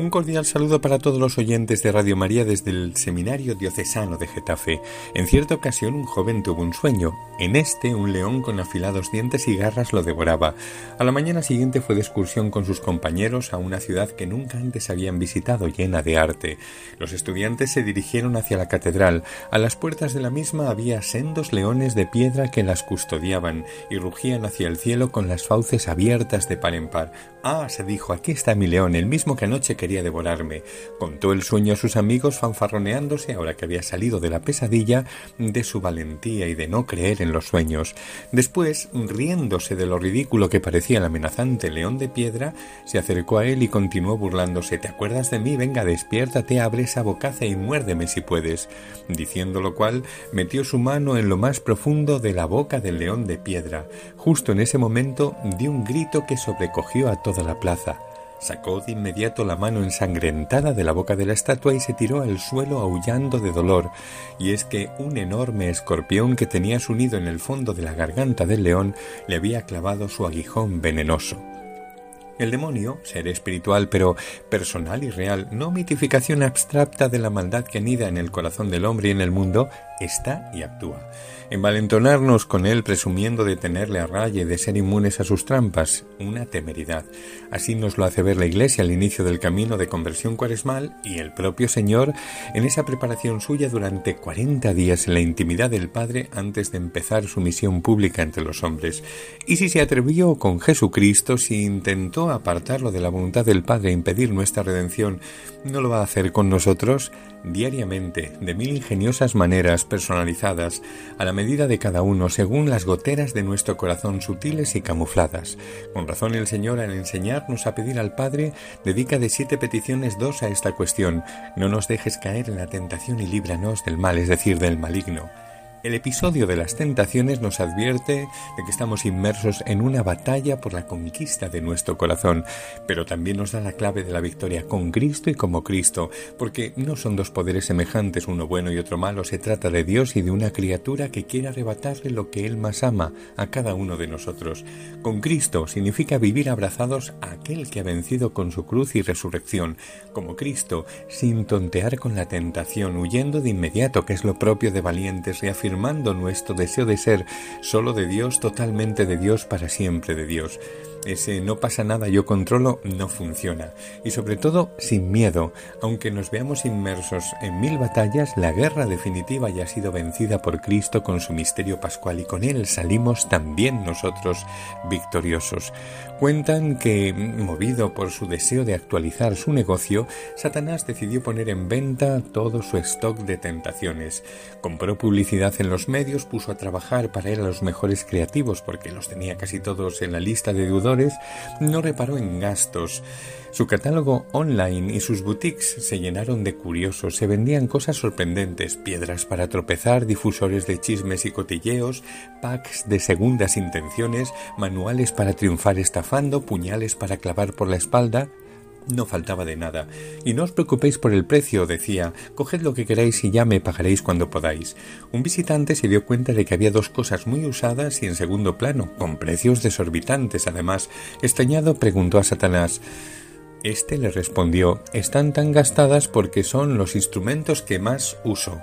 Un cordial saludo para todos los oyentes de Radio María desde el Seminario Diocesano de Getafe. En cierta ocasión un joven tuvo un sueño. En este un león con afilados dientes y garras lo devoraba. A la mañana siguiente fue de excursión con sus compañeros a una ciudad que nunca antes habían visitado llena de arte. Los estudiantes se dirigieron hacia la catedral. A las puertas de la misma había sendos leones de piedra que las custodiaban y rugían hacia el cielo con las fauces abiertas de par en par. Ah, se dijo, aquí está mi león, el mismo que anoche quería devorarme. Contó el sueño a sus amigos fanfarroneándose, ahora que había salido de la pesadilla, de su valentía y de no creer en los sueños. Después, riéndose de lo ridículo que parecía el amenazante león de piedra, se acercó a él y continuó burlándose. ¿Te acuerdas de mí? Venga, despiértate, abre esa bocaza y muérdeme si puedes. Diciendo lo cual, metió su mano en lo más profundo de la boca del león de piedra. Justo en ese momento dio un grito que sobrecogió a toda la plaza. Sacó de inmediato la mano ensangrentada de la boca de la estatua y se tiró al suelo aullando de dolor, y es que un enorme escorpión que tenía su nido en el fondo de la garganta del león le había clavado su aguijón venenoso. El demonio, ser espiritual pero personal y real, no mitificación abstracta de la maldad que anida en el corazón del hombre y en el mundo, está y actúa. Envalentonarnos con él presumiendo de tenerle a raya y de ser inmunes a sus trampas, una temeridad. Así nos lo hace ver la Iglesia al inicio del camino de conversión cuaresmal y el propio Señor en esa preparación suya durante cuarenta días en la intimidad del Padre antes de empezar su misión pública entre los hombres. Y si se atrevió con Jesucristo, si intentó apartarlo de la voluntad del Padre e impedir nuestra redención, ¿no lo va a hacer con nosotros? diariamente, de mil ingeniosas maneras personalizadas, a la medida de cada uno, según las goteras de nuestro corazón sutiles y camufladas. Con razón el Señor, al enseñarnos a pedir al Padre, dedica de siete peticiones dos a esta cuestión. No nos dejes caer en la tentación y líbranos del mal, es decir, del maligno. El episodio de las tentaciones nos advierte de que estamos inmersos en una batalla por la conquista de nuestro corazón, pero también nos da la clave de la victoria con Cristo y como Cristo, porque no son dos poderes semejantes, uno bueno y otro malo, se trata de Dios y de una criatura que quiere arrebatarle lo que Él más ama a cada uno de nosotros. Con Cristo significa vivir abrazados a aquel que ha vencido con su cruz y resurrección, como Cristo, sin tontear con la tentación, huyendo de inmediato, que es lo propio de valientes, reafirmando nuestro deseo de ser solo de Dios, totalmente de Dios, para siempre de Dios. Ese no pasa nada, yo controlo, no funciona. Y sobre todo, sin miedo. Aunque nos veamos inmersos en mil batallas, la guerra definitiva ya ha sido vencida por Cristo con su misterio pascual y con él salimos también nosotros victoriosos. Cuentan que, movido por su deseo de actualizar su negocio, Satanás decidió poner en venta todo su stock de tentaciones. Compró publicidad en los medios, puso a trabajar para él a los mejores creativos, porque los tenía casi todos en la lista de deudores, no reparó en gastos. Su catálogo online y sus boutiques se llenaron de curiosos, se vendían cosas sorprendentes, piedras para tropezar, difusores de chismes y cotilleos, packs de segundas intenciones, manuales para triunfar estafando, puñales para clavar por la espalda, no faltaba de nada. Y no os preocupéis por el precio, decía. Coged lo que queráis y ya me pagaréis cuando podáis. Un visitante se dio cuenta de que había dos cosas muy usadas y en segundo plano, con precios desorbitantes además. Extrañado preguntó a Satanás este le respondió Están tan gastadas porque son los instrumentos que más uso.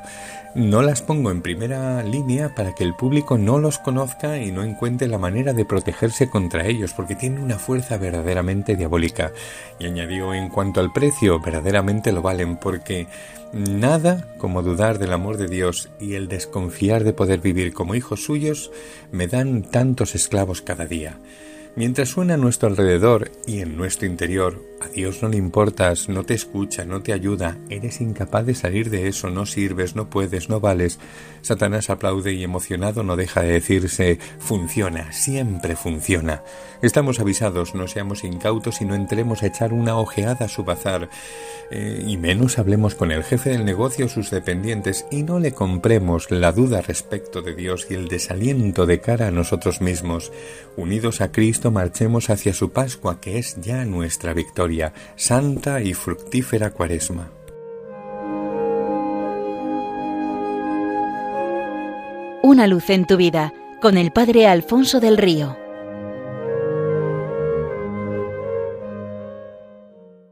No las pongo en primera línea para que el público no los conozca y no encuentre la manera de protegerse contra ellos, porque tienen una fuerza verdaderamente diabólica. Y añadió en cuanto al precio, verdaderamente lo valen, porque nada como dudar del amor de Dios y el desconfiar de poder vivir como hijos suyos me dan tantos esclavos cada día. Mientras suena a nuestro alrededor y en nuestro interior, a Dios no le importas, no te escucha, no te ayuda, eres incapaz de salir de eso, no sirves, no puedes, no vales. Satanás aplaude y emocionado no deja de decirse, funciona, siempre funciona. Estamos avisados, no seamos incautos y no entremos a echar una ojeada a su bazar, eh, y menos hablemos con el jefe del negocio o sus dependientes y no le compremos la duda respecto de Dios y el desaliento de cara a nosotros mismos. Unidos a Cristo, marchemos hacia su Pascua, que es ya nuestra victoria, santa y fructífera cuaresma. Una luz en tu vida, con el Padre Alfonso del Río.